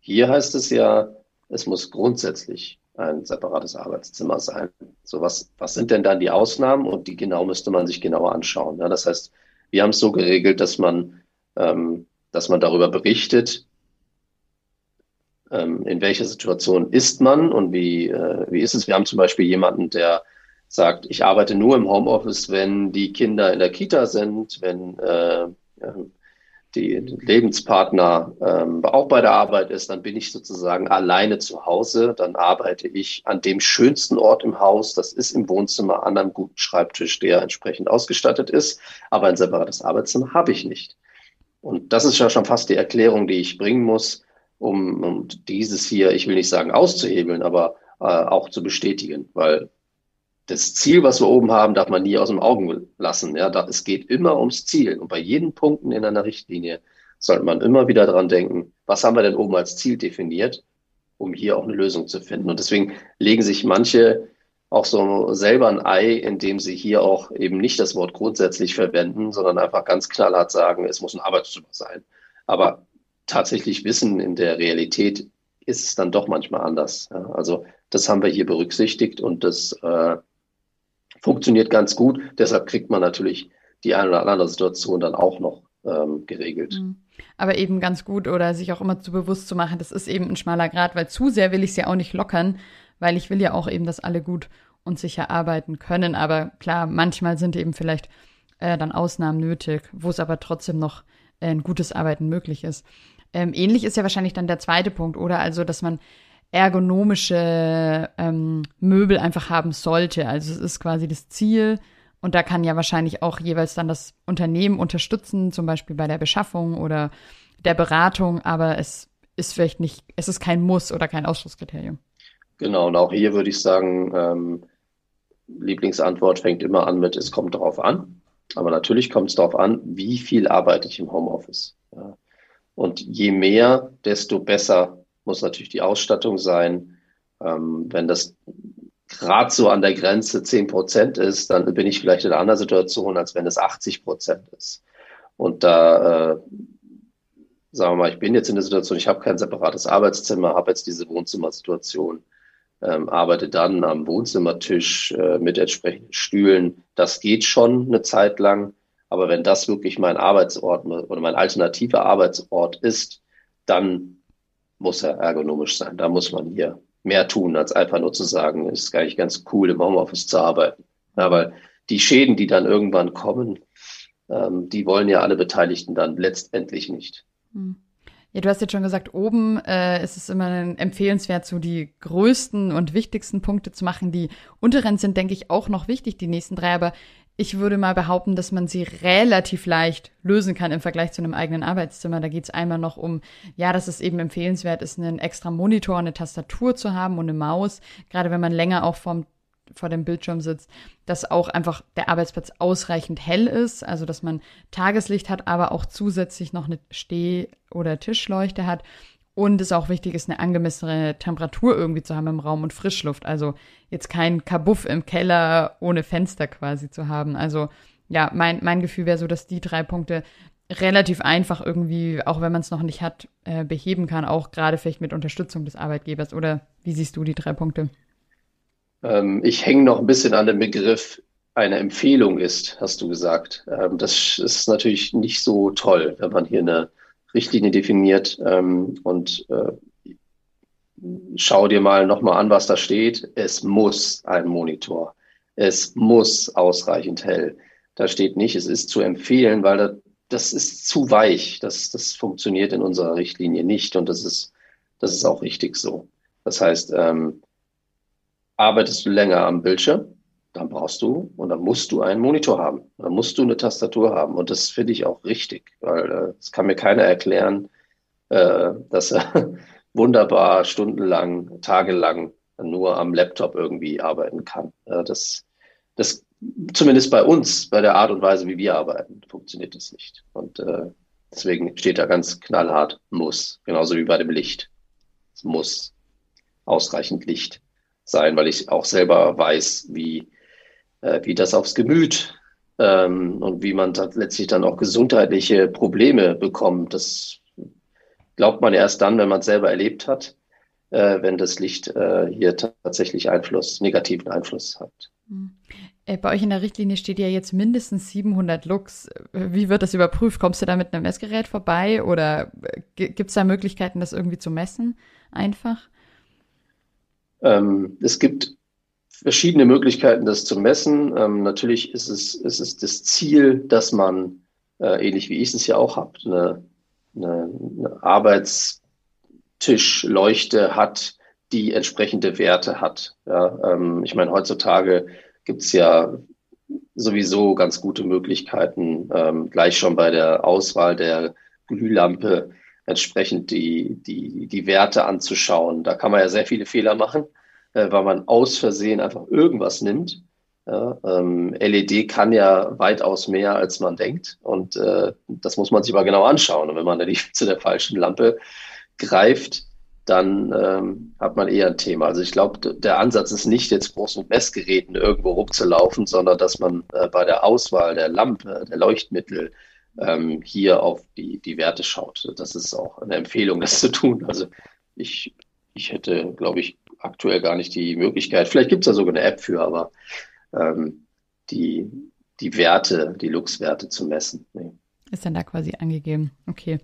Hier heißt es ja, es muss grundsätzlich ein separates Arbeitszimmer sein. So was, was sind denn dann die Ausnahmen? Und die genau müsste man sich genauer anschauen. Ja, das heißt, wir haben es so geregelt, dass man, ähm, dass man darüber berichtet, ähm, in welcher Situation ist man und wie, äh, wie ist es. Wir haben zum Beispiel jemanden, der sagt, ich arbeite nur im Homeoffice, wenn die Kinder in der Kita sind, wenn äh, die Lebenspartner ähm, auch bei der Arbeit ist, dann bin ich sozusagen alleine zu Hause. Dann arbeite ich an dem schönsten Ort im Haus. Das ist im Wohnzimmer an einem guten Schreibtisch, der entsprechend ausgestattet ist. Aber ein separates Arbeitszimmer habe ich nicht. Und das ist ja schon fast die Erklärung, die ich bringen muss um, um dieses hier, ich will nicht sagen auszuhebeln, aber äh, auch zu bestätigen, weil das Ziel, was wir oben haben, darf man nie aus dem Augen lassen. Ja, da, es geht immer ums Ziel. Und bei jedem Punkten in einer Richtlinie sollte man immer wieder dran denken, was haben wir denn oben als Ziel definiert, um hier auch eine Lösung zu finden. Und deswegen legen sich manche auch so selber ein Ei, indem sie hier auch eben nicht das Wort grundsätzlich verwenden, sondern einfach ganz knallhart sagen, es muss ein Arbeitszimmer sein. Aber tatsächlich wissen, in der Realität ist es dann doch manchmal anders. Ja, also das haben wir hier berücksichtigt und das äh, funktioniert ganz gut. Deshalb kriegt man natürlich die eine oder andere Situation dann auch noch ähm, geregelt. Mhm. Aber eben ganz gut oder sich auch immer zu bewusst zu machen, das ist eben ein schmaler Grad, weil zu sehr will ich es ja auch nicht lockern, weil ich will ja auch eben, dass alle gut und sicher arbeiten können. Aber klar, manchmal sind eben vielleicht äh, dann Ausnahmen nötig, wo es aber trotzdem noch äh, ein gutes Arbeiten möglich ist. Ähm, ähnlich ist ja wahrscheinlich dann der zweite Punkt, oder? Also, dass man ergonomische ähm, Möbel einfach haben sollte. Also es ist quasi das Ziel. Und da kann ja wahrscheinlich auch jeweils dann das Unternehmen unterstützen, zum Beispiel bei der Beschaffung oder der Beratung, aber es ist vielleicht nicht, es ist kein Muss oder kein Ausschlusskriterium. Genau, und auch hier würde ich sagen, ähm, Lieblingsantwort fängt immer an mit, es kommt darauf an. Aber natürlich kommt es darauf an, wie viel arbeite ich im Homeoffice. Ja. Und je mehr, desto besser muss natürlich die Ausstattung sein. Ähm, wenn das gerade so an der Grenze zehn Prozent ist, dann bin ich vielleicht in einer anderen Situation, als wenn es 80 Prozent ist. Und da, äh, sagen wir mal, ich bin jetzt in der Situation, ich habe kein separates Arbeitszimmer, habe jetzt diese Wohnzimmersituation, ähm, arbeite dann am Wohnzimmertisch äh, mit entsprechenden Stühlen. Das geht schon eine Zeit lang. Aber wenn das wirklich mein Arbeitsort oder mein alternativer Arbeitsort ist, dann muss er ergonomisch sein. Da muss man hier mehr tun, als einfach nur zu sagen, es ist gar nicht ganz cool, im Homeoffice zu arbeiten. Ja, weil die Schäden, die dann irgendwann kommen, ähm, die wollen ja alle Beteiligten dann letztendlich nicht. Hm. Ja, du hast jetzt schon gesagt, oben äh, ist es immer empfehlenswert, so die größten und wichtigsten Punkte zu machen. Die unteren sind, denke ich, auch noch wichtig, die nächsten drei, aber ich würde mal behaupten, dass man sie relativ leicht lösen kann im Vergleich zu einem eigenen Arbeitszimmer. Da geht es einmal noch um, ja, dass es eben empfehlenswert ist, einen extra Monitor, eine Tastatur zu haben und eine Maus, gerade wenn man länger auch vom vor dem Bildschirm sitzt, dass auch einfach der Arbeitsplatz ausreichend hell ist, also dass man Tageslicht hat, aber auch zusätzlich noch eine Steh- oder Tischleuchte hat. Und es auch wichtig ist, eine angemessene Temperatur irgendwie zu haben im Raum und Frischluft. Also jetzt kein Kabuff im Keller ohne Fenster quasi zu haben. Also ja, mein, mein Gefühl wäre so, dass die drei Punkte relativ einfach irgendwie, auch wenn man es noch nicht hat, äh, beheben kann, auch gerade vielleicht mit Unterstützung des Arbeitgebers. Oder wie siehst du die drei Punkte? Ähm, ich hänge noch ein bisschen an dem Begriff, eine Empfehlung ist, hast du gesagt. Ähm, das ist natürlich nicht so toll, wenn man hier eine Richtlinie definiert ähm, und äh, schau dir mal nochmal an, was da steht. Es muss ein Monitor. Es muss ausreichend hell. Da steht nicht, es ist zu empfehlen, weil da, das ist zu weich. Das, das funktioniert in unserer Richtlinie nicht und das ist, das ist auch richtig so. Das heißt, ähm, arbeitest du länger am Bildschirm, dann brauchst du und dann musst du einen Monitor haben. Dann musst du eine Tastatur haben. Und das finde ich auch richtig, weil äh, es kann mir keiner erklären, äh, dass er wunderbar stundenlang, tagelang nur am Laptop irgendwie arbeiten kann. Äh, das, das zumindest bei uns, bei der Art und Weise, wie wir arbeiten, funktioniert das nicht. Und äh, deswegen steht da ganz knallhart muss, genauso wie bei dem Licht. Es muss ausreichend Licht sein, weil ich auch selber weiß, wie, äh, wie das aufs Gemüt ähm, und wie man letztlich dann auch gesundheitliche Probleme bekommt. Das glaubt man erst dann, wenn man es selber erlebt hat, äh, wenn das Licht äh, hier tatsächlich Einfluss, negativen Einfluss hat. Mhm. Bei euch in der Richtlinie steht ja jetzt mindestens 700 Lux. Wie wird das überprüft? Kommst du da mit einem Messgerät vorbei oder gibt es da Möglichkeiten, das irgendwie zu messen? Einfach? Ähm, es gibt verschiedene Möglichkeiten, das zu messen. Ähm, natürlich ist es, ist es das Ziel, dass man, äh, ähnlich wie ich es ja auch habe, eine, eine, eine Arbeitstischleuchte hat, die entsprechende Werte hat. Ja, ähm, ich meine, heutzutage gibt es ja sowieso ganz gute Möglichkeiten, ähm, gleich schon bei der Auswahl der Glühlampe entsprechend die, die, die Werte anzuschauen. Da kann man ja sehr viele Fehler machen, äh, weil man aus Versehen einfach irgendwas nimmt. Ja, ähm, LED kann ja weitaus mehr, als man denkt. Und äh, das muss man sich mal genau anschauen. Und wenn man die zu der falschen Lampe greift, dann ähm, hat man eher ein Thema. Also ich glaube, der Ansatz ist nicht jetzt groß mit Messgeräten irgendwo rumzulaufen, sondern dass man äh, bei der Auswahl der Lampe, der Leuchtmittel, ähm, hier auf die, die Werte schaut. Das ist auch eine Empfehlung, das zu tun. Also ich, ich hätte, glaube ich, aktuell gar nicht die Möglichkeit. Vielleicht gibt es da sogar eine App für, aber ähm, die, die Werte, die Lux-Werte zu messen. Nee. Ist dann da quasi angegeben. Okay.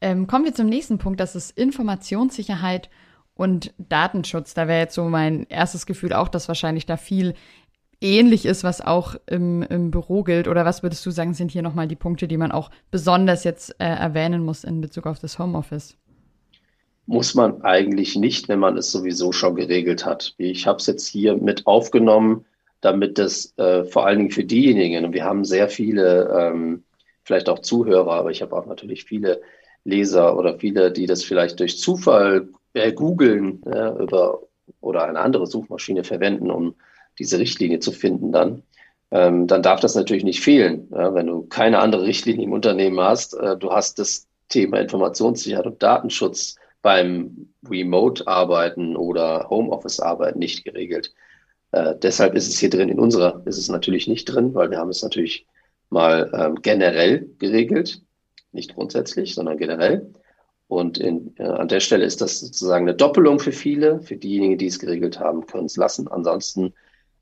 Ähm, kommen wir zum nächsten Punkt, das ist Informationssicherheit und Datenschutz. Da wäre jetzt so mein erstes Gefühl auch, dass wahrscheinlich da viel ähnlich ist, was auch im, im Büro gilt? Oder was würdest du sagen, sind hier nochmal die Punkte, die man auch besonders jetzt äh, erwähnen muss in Bezug auf das Homeoffice? Muss man eigentlich nicht, wenn man es sowieso schon geregelt hat. Ich habe es jetzt hier mit aufgenommen, damit das äh, vor allen Dingen für diejenigen, und wir haben sehr viele, ähm, vielleicht auch Zuhörer, aber ich habe auch natürlich viele Leser oder viele, die das vielleicht durch Zufall äh, googeln ja, über oder eine andere Suchmaschine verwenden, um diese Richtlinie zu finden dann, ähm, dann darf das natürlich nicht fehlen. Ja, wenn du keine andere Richtlinie im Unternehmen hast, äh, du hast das Thema Informationssicherheit und Datenschutz beim Remote-Arbeiten oder Homeoffice-Arbeiten nicht geregelt. Äh, deshalb ist es hier drin. In unserer ist es natürlich nicht drin, weil wir haben es natürlich mal ähm, generell geregelt, nicht grundsätzlich, sondern generell. Und in, äh, an der Stelle ist das sozusagen eine Doppelung für viele. Für diejenigen, die es geregelt haben, können es lassen. Ansonsten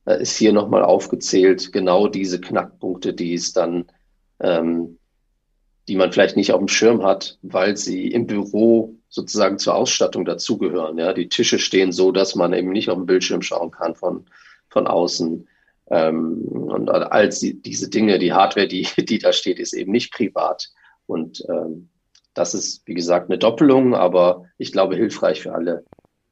äh, ist hier nochmal aufgezählt, genau diese Knackpunkte, die es dann, ähm, die man vielleicht nicht auf dem Schirm hat, weil sie im Büro sozusagen zur Ausstattung dazugehören. Ja, die Tische stehen so, dass man eben nicht auf dem Bildschirm schauen kann von, von außen. Ähm, und all diese Dinge, die Hardware, die, die da steht, ist eben nicht privat. Und ähm, das ist, wie gesagt, eine Doppelung, aber ich glaube hilfreich für alle,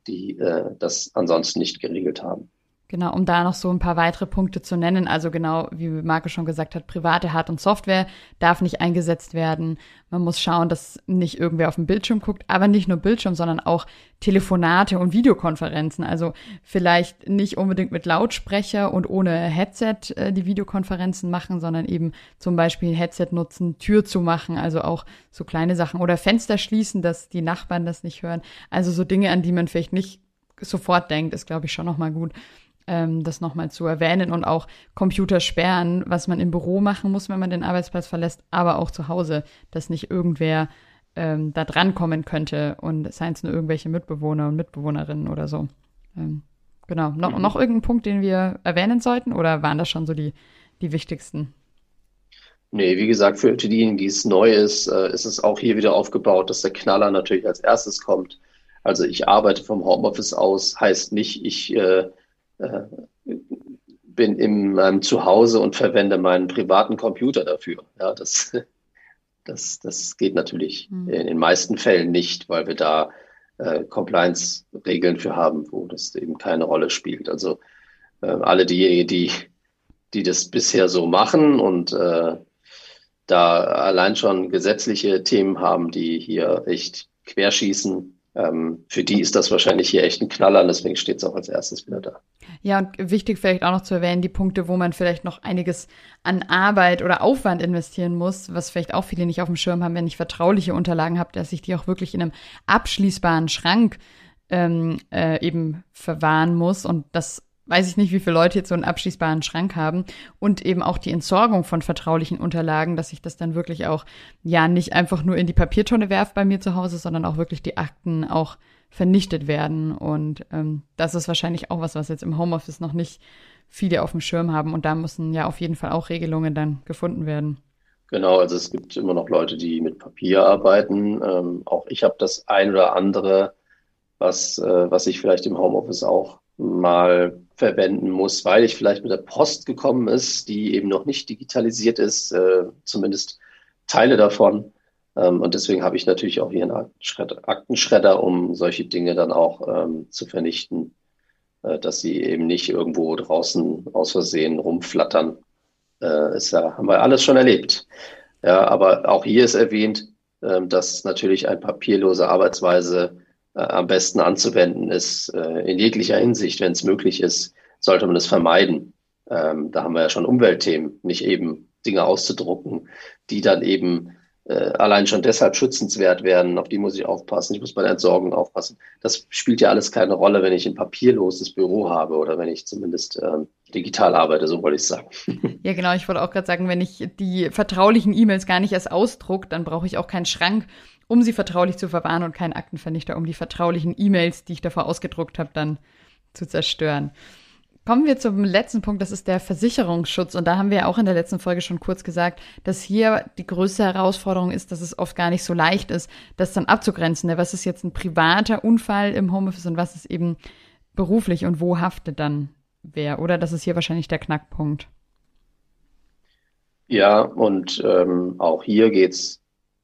die äh, das ansonsten nicht geregelt haben. Genau, um da noch so ein paar weitere Punkte zu nennen. Also genau, wie Marco schon gesagt hat, private Hard- und Software darf nicht eingesetzt werden. Man muss schauen, dass nicht irgendwer auf dem Bildschirm guckt, aber nicht nur Bildschirm, sondern auch Telefonate und Videokonferenzen. Also vielleicht nicht unbedingt mit Lautsprecher und ohne Headset äh, die Videokonferenzen machen, sondern eben zum Beispiel Headset nutzen, Tür zu machen, also auch so kleine Sachen oder Fenster schließen, dass die Nachbarn das nicht hören. Also so Dinge, an die man vielleicht nicht sofort denkt, ist, glaube ich, schon nochmal gut ähm, das nochmal zu erwähnen und auch Computer sperren, was man im Büro machen muss, wenn man den Arbeitsplatz verlässt, aber auch zu Hause, dass nicht irgendwer ähm, da drankommen könnte und seien es nur irgendwelche Mitbewohner und Mitbewohnerinnen oder so. Ähm, genau. No mhm. Noch irgendein Punkt, den wir erwähnen sollten oder waren das schon so die, die wichtigsten? Nee, wie gesagt, für diejenigen, die es neu ist, äh, ist es auch hier wieder aufgebaut, dass der Knaller natürlich als erstes kommt. Also ich arbeite vom Homeoffice aus, heißt nicht, ich äh, bin in meinem Zuhause und verwende meinen privaten Computer dafür. Ja, das, das, das geht natürlich mhm. in den meisten Fällen nicht, weil wir da äh, Compliance-Regeln für haben, wo das eben keine Rolle spielt. Also äh, alle diejenigen, die, die das bisher so machen und äh, da allein schon gesetzliche Themen haben, die hier echt querschießen, ähm, für die ist das wahrscheinlich hier echt ein Knaller deswegen steht es auch als erstes wieder da. Ja, und wichtig vielleicht auch noch zu erwähnen, die Punkte, wo man vielleicht noch einiges an Arbeit oder Aufwand investieren muss, was vielleicht auch viele nicht auf dem Schirm haben, wenn ich vertrauliche Unterlagen habe, dass ich die auch wirklich in einem abschließbaren Schrank ähm, äh, eben verwahren muss und das weiß ich nicht, wie viele Leute jetzt so einen abschließbaren Schrank haben und eben auch die Entsorgung von vertraulichen Unterlagen, dass ich das dann wirklich auch ja nicht einfach nur in die Papiertonne werfe bei mir zu Hause, sondern auch wirklich die Akten auch vernichtet werden und ähm, das ist wahrscheinlich auch was, was jetzt im Homeoffice noch nicht viele auf dem Schirm haben und da müssen ja auf jeden Fall auch Regelungen dann gefunden werden. Genau, also es gibt immer noch Leute, die mit Papier arbeiten. Ähm, auch ich habe das ein oder andere, was, äh, was ich vielleicht im Homeoffice auch mal verwenden muss, weil ich vielleicht mit der Post gekommen ist, die eben noch nicht digitalisiert ist, äh, zumindest Teile davon. Ähm, und deswegen habe ich natürlich auch hier einen Aktenschredder, um solche Dinge dann auch ähm, zu vernichten, äh, dass sie eben nicht irgendwo draußen aus Versehen rumflattern. Äh, ist ja, haben wir alles schon erlebt. Ja, aber auch hier ist erwähnt, äh, dass natürlich eine papierlose Arbeitsweise am besten anzuwenden ist, äh, in jeglicher Hinsicht, wenn es möglich ist, sollte man es vermeiden. Ähm, da haben wir ja schon Umweltthemen, nicht eben Dinge auszudrucken, die dann eben äh, allein schon deshalb schützenswert werden, auf die muss ich aufpassen, ich muss bei der Entsorgung aufpassen. Das spielt ja alles keine Rolle, wenn ich ein papierloses Büro habe oder wenn ich zumindest ähm, digital arbeite, so wollte ich sagen. Ja, genau, ich wollte auch gerade sagen, wenn ich die vertraulichen E-Mails gar nicht erst ausdruck, dann brauche ich auch keinen Schrank, um sie vertraulich zu verwahren und keinen Aktenvernichter, um die vertraulichen E-Mails, die ich davor ausgedruckt habe, dann zu zerstören. Kommen wir zum letzten Punkt, das ist der Versicherungsschutz. Und da haben wir auch in der letzten Folge schon kurz gesagt, dass hier die größte Herausforderung ist, dass es oft gar nicht so leicht ist, das dann abzugrenzen. Ne? Was ist jetzt ein privater Unfall im Homeoffice und was ist eben beruflich und wo haftet dann wer? Oder das ist hier wahrscheinlich der Knackpunkt. Ja, und ähm, auch hier geht es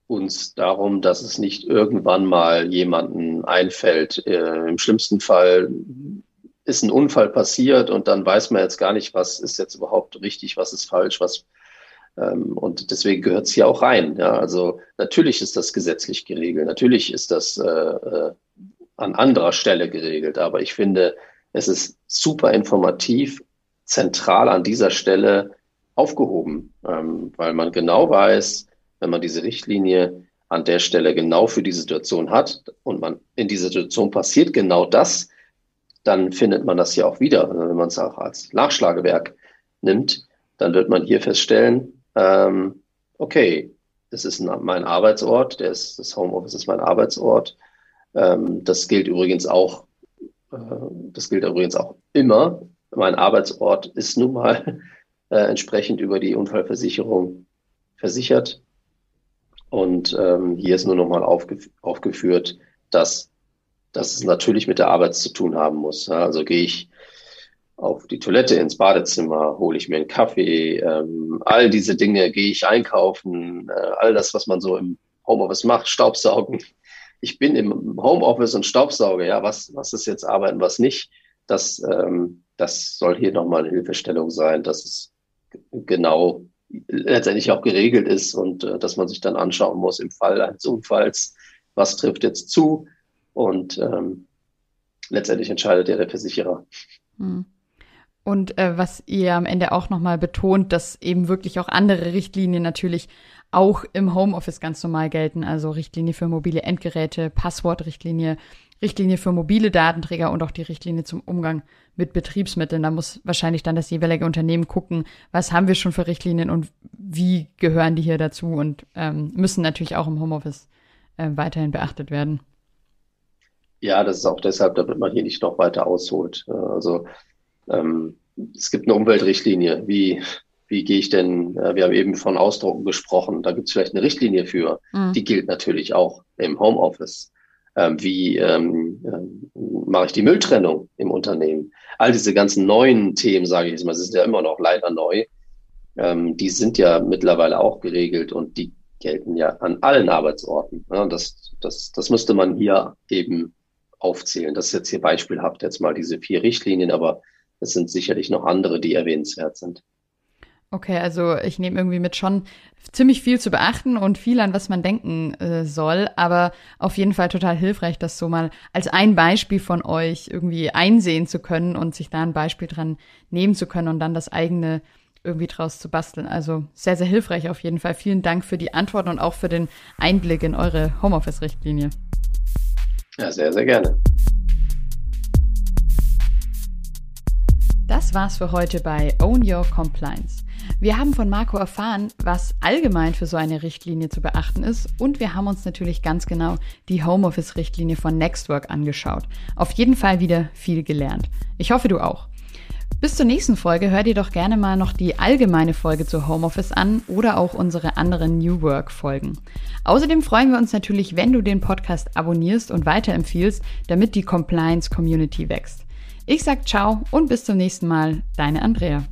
uns darum, dass es nicht irgendwann mal jemanden einfällt. Äh, Im schlimmsten Fall ist ein Unfall passiert und dann weiß man jetzt gar nicht, was ist jetzt überhaupt richtig, was ist falsch, was ähm, und deswegen gehört es hier auch rein. Ja, also natürlich ist das gesetzlich geregelt, natürlich ist das äh, äh, an anderer Stelle geregelt, aber ich finde, es ist super informativ, zentral an dieser Stelle aufgehoben, ähm, weil man genau weiß, wenn man diese Richtlinie an der Stelle genau für die Situation hat und man in dieser Situation passiert genau das, dann findet man das hier auch wieder. Wenn man es auch als Nachschlagewerk nimmt, dann wird man hier feststellen, ähm, okay, das ist mein Arbeitsort, der ist, das Homeoffice ist mein Arbeitsort. Ähm, das gilt übrigens auch, äh, das gilt übrigens auch immer. Mein Arbeitsort ist nun mal äh, entsprechend über die Unfallversicherung versichert. Und ähm, hier ist nur nochmal aufgef aufgeführt, dass, dass es natürlich mit der Arbeit zu tun haben muss. Ja, also gehe ich auf die Toilette ins Badezimmer, hole ich mir einen Kaffee, ähm, all diese Dinge, gehe ich einkaufen, äh, all das, was man so im Homeoffice mache, Staubsaugen. Ich bin im Homeoffice und Staubsauge. Ja, was, was ist jetzt Arbeiten, was nicht? Das, ähm, das soll hier nochmal eine Hilfestellung sein, dass es genau letztendlich auch geregelt ist und äh, dass man sich dann anschauen muss im Fall eines Unfalls, was trifft jetzt zu und ähm, letztendlich entscheidet ja der Versicherer. Hm. Und äh, was ihr am Ende auch nochmal betont, dass eben wirklich auch andere Richtlinien natürlich auch im Homeoffice ganz normal gelten. Also Richtlinie für mobile Endgeräte, Passwortrichtlinie, Richtlinie für mobile Datenträger und auch die Richtlinie zum Umgang mit Betriebsmitteln. Da muss wahrscheinlich dann das jeweilige Unternehmen gucken, was haben wir schon für Richtlinien und wie gehören die hier dazu und ähm, müssen natürlich auch im Homeoffice äh, weiterhin beachtet werden. Ja, das ist auch deshalb, damit man hier nicht noch weiter ausholt. Äh, also ähm, es gibt eine Umweltrichtlinie. Wie, wie gehe ich denn, äh, wir haben eben von Ausdrucken gesprochen, da gibt es vielleicht eine Richtlinie für. Mhm. Die gilt natürlich auch im Homeoffice. Ähm, wie ähm, äh, mache ich die Mülltrennung im Unternehmen? All diese ganzen neuen Themen, sage ich jetzt mal, sind ja immer noch leider neu. Ähm, die sind ja mittlerweile auch geregelt und die gelten ja an allen Arbeitsorten. Ja, das, das, das müsste man hier eben aufzählen. Das ist jetzt hier beispielhaft jetzt mal diese vier Richtlinien, aber es sind sicherlich noch andere, die erwähnenswert sind. Okay, also ich nehme irgendwie mit schon ziemlich viel zu beachten und viel an was man denken äh, soll, aber auf jeden Fall total hilfreich, das so mal als ein Beispiel von euch irgendwie einsehen zu können und sich da ein Beispiel dran nehmen zu können und dann das eigene irgendwie draus zu basteln. Also sehr, sehr hilfreich auf jeden Fall. Vielen Dank für die Antworten und auch für den Einblick in eure Homeoffice-Richtlinie. Ja, sehr, sehr gerne. Das war's für heute bei Own Your Compliance. Wir haben von Marco erfahren, was allgemein für so eine Richtlinie zu beachten ist und wir haben uns natürlich ganz genau die Homeoffice-Richtlinie von Nextwork angeschaut. Auf jeden Fall wieder viel gelernt. Ich hoffe, du auch. Bis zur nächsten Folge hör dir doch gerne mal noch die allgemeine Folge zu Homeoffice an oder auch unsere anderen New Work Folgen. Außerdem freuen wir uns natürlich, wenn du den Podcast abonnierst und weiterempfiehlst, damit die Compliance Community wächst. Ich sag ciao und bis zum nächsten Mal, deine Andrea.